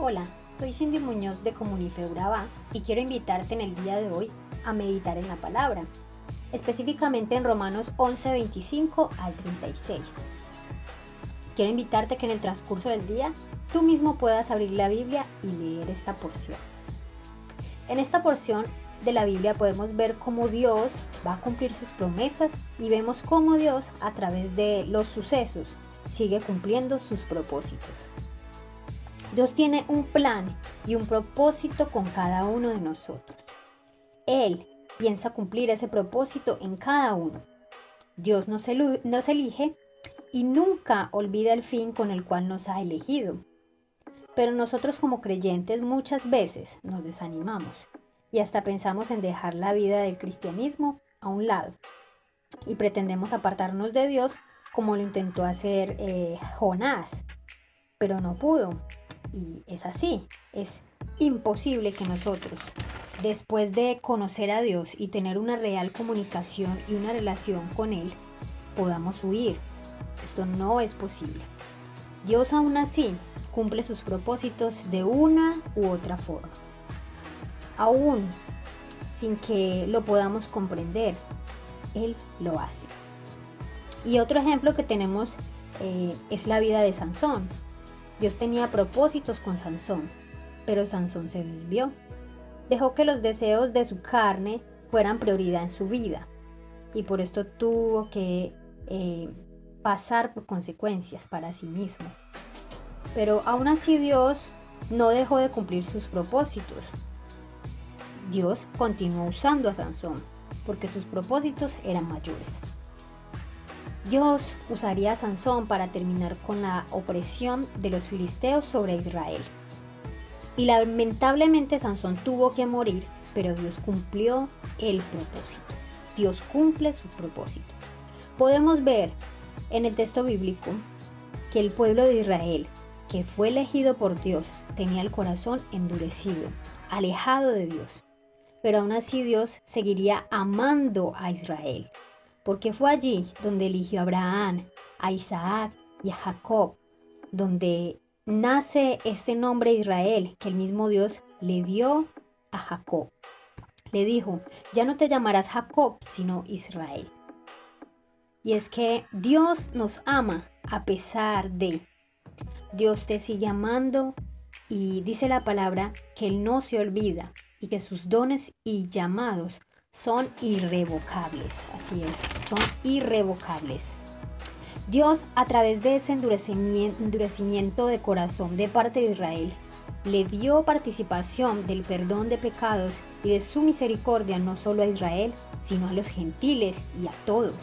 Hola, soy Cindy Muñoz de Comunife y quiero invitarte en el día de hoy a meditar en la palabra, específicamente en Romanos 11, 25 al 36. Quiero invitarte que en el transcurso del día tú mismo puedas abrir la Biblia y leer esta porción. En esta porción de la Biblia podemos ver cómo Dios va a cumplir sus promesas y vemos cómo Dios a través de los sucesos sigue cumpliendo sus propósitos. Dios tiene un plan y un propósito con cada uno de nosotros. Él piensa cumplir ese propósito en cada uno. Dios nos, elige y nunca olvida el fin con el cual nos ha elegido. Pero nosotros como creyentes muchas veces nos desanimamos y hasta pensamos en dejar la vida del cristianismo a un lado y pretendemos apartarnos de Dios como lo intentó hacer eh, Jonás, pero no pudo. Y es así, es imposible que nosotros, después de conocer a Dios y tener una real comunicación y una relación con Él, podamos huir. Esto no es posible. Dios aún así cumple sus propósitos de una u otra forma. Aún sin que lo podamos comprender, Él lo hace. Y otro ejemplo que tenemos eh, es la vida de Sansón. Dios tenía propósitos con Sansón, pero Sansón se desvió. Dejó que los deseos de su carne fueran prioridad en su vida y por esto tuvo que eh, pasar por consecuencias para sí mismo. Pero aún así Dios no dejó de cumplir sus propósitos. Dios continuó usando a Sansón porque sus propósitos eran mayores. Dios usaría a Sansón para terminar con la opresión de los filisteos sobre Israel. Y lamentablemente Sansón tuvo que morir, pero Dios cumplió el propósito. Dios cumple su propósito. Podemos ver en el texto bíblico que el pueblo de Israel, que fue elegido por Dios, tenía el corazón endurecido, alejado de Dios. Pero aún así Dios seguiría amando a Israel porque fue allí donde eligió a Abraham, a Isaac y a Jacob, donde nace este nombre Israel que el mismo Dios le dio a Jacob. Le dijo, ya no te llamarás Jacob, sino Israel. Y es que Dios nos ama a pesar de. Dios te sigue amando y dice la palabra que Él no se olvida y que sus dones y llamados son irrevocables. Así es, son irrevocables. Dios, a través de ese endurecimiento de corazón de parte de Israel, le dio participación del perdón de pecados y de su misericordia no solo a Israel, sino a los gentiles y a todos.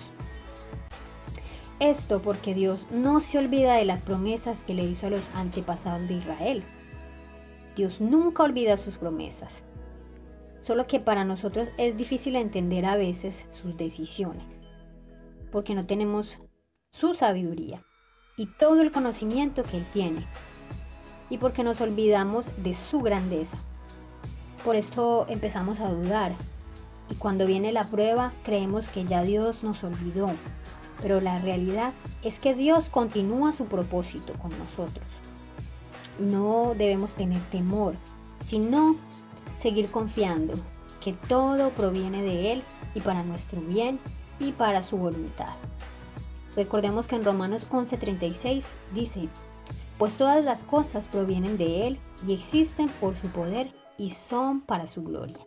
Esto porque Dios no se olvida de las promesas que le hizo a los antepasados de Israel. Dios nunca olvida sus promesas solo que para nosotros es difícil entender a veces sus decisiones, porque no tenemos su sabiduría y todo el conocimiento que Él tiene, y porque nos olvidamos de su grandeza. Por esto empezamos a dudar, y cuando viene la prueba creemos que ya Dios nos olvidó, pero la realidad es que Dios continúa su propósito con nosotros. No debemos tener temor, sino seguir confiando que todo proviene de Él y para nuestro bien y para su voluntad. Recordemos que en Romanos 11:36 dice, pues todas las cosas provienen de Él y existen por su poder y son para su gloria.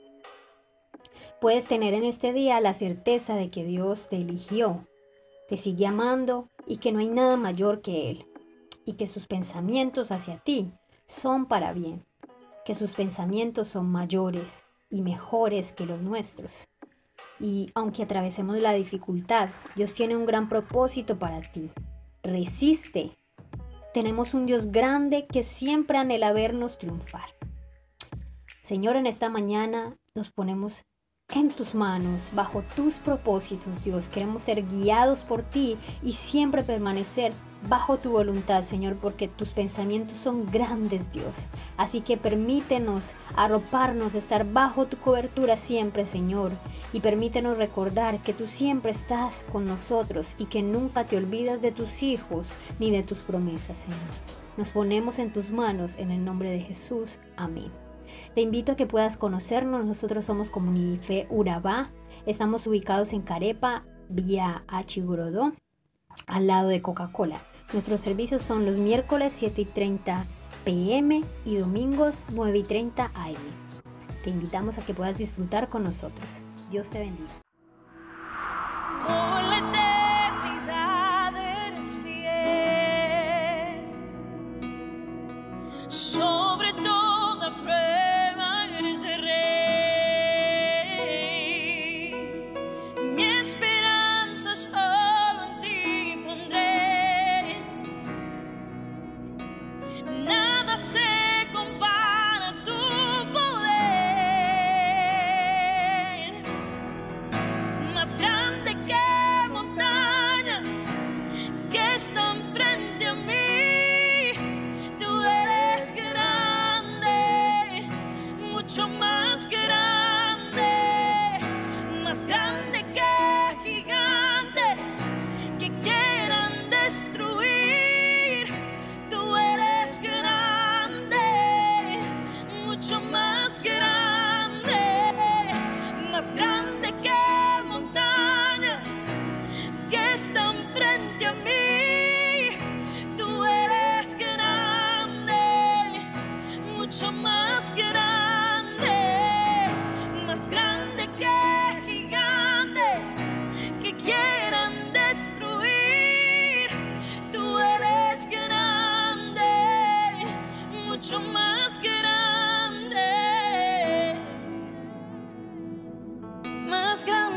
Puedes tener en este día la certeza de que Dios te eligió, te sigue amando y que no hay nada mayor que Él, y que sus pensamientos hacia ti son para bien que sus pensamientos son mayores y mejores que los nuestros. Y aunque atravesemos la dificultad, Dios tiene un gran propósito para ti. Resiste. Tenemos un Dios grande que siempre anhela vernos triunfar. Señor, en esta mañana nos ponemos en tus manos, bajo tus propósitos, Dios. Queremos ser guiados por ti y siempre permanecer bajo tu voluntad, Señor, porque tus pensamientos son grandes, Dios. Así que permítenos arroparnos, estar bajo tu cobertura siempre, Señor. Y permítenos recordar que tú siempre estás con nosotros y que nunca te olvidas de tus hijos ni de tus promesas, Señor. Nos ponemos en tus manos en el nombre de Jesús. Amén. Te invito a que puedas conocernos. Nosotros somos Comunife Urabá. Estamos ubicados en Carepa, vía Achigorodó, al lado de Coca-Cola. Nuestros servicios son los miércoles 7 y 30 pm y domingos 9 y 30 am. Te invitamos a que puedas disfrutar con nosotros. Dios te bendiga. sobre nada se compara a tu poder, mais grande que montanhas que estão frente. just go.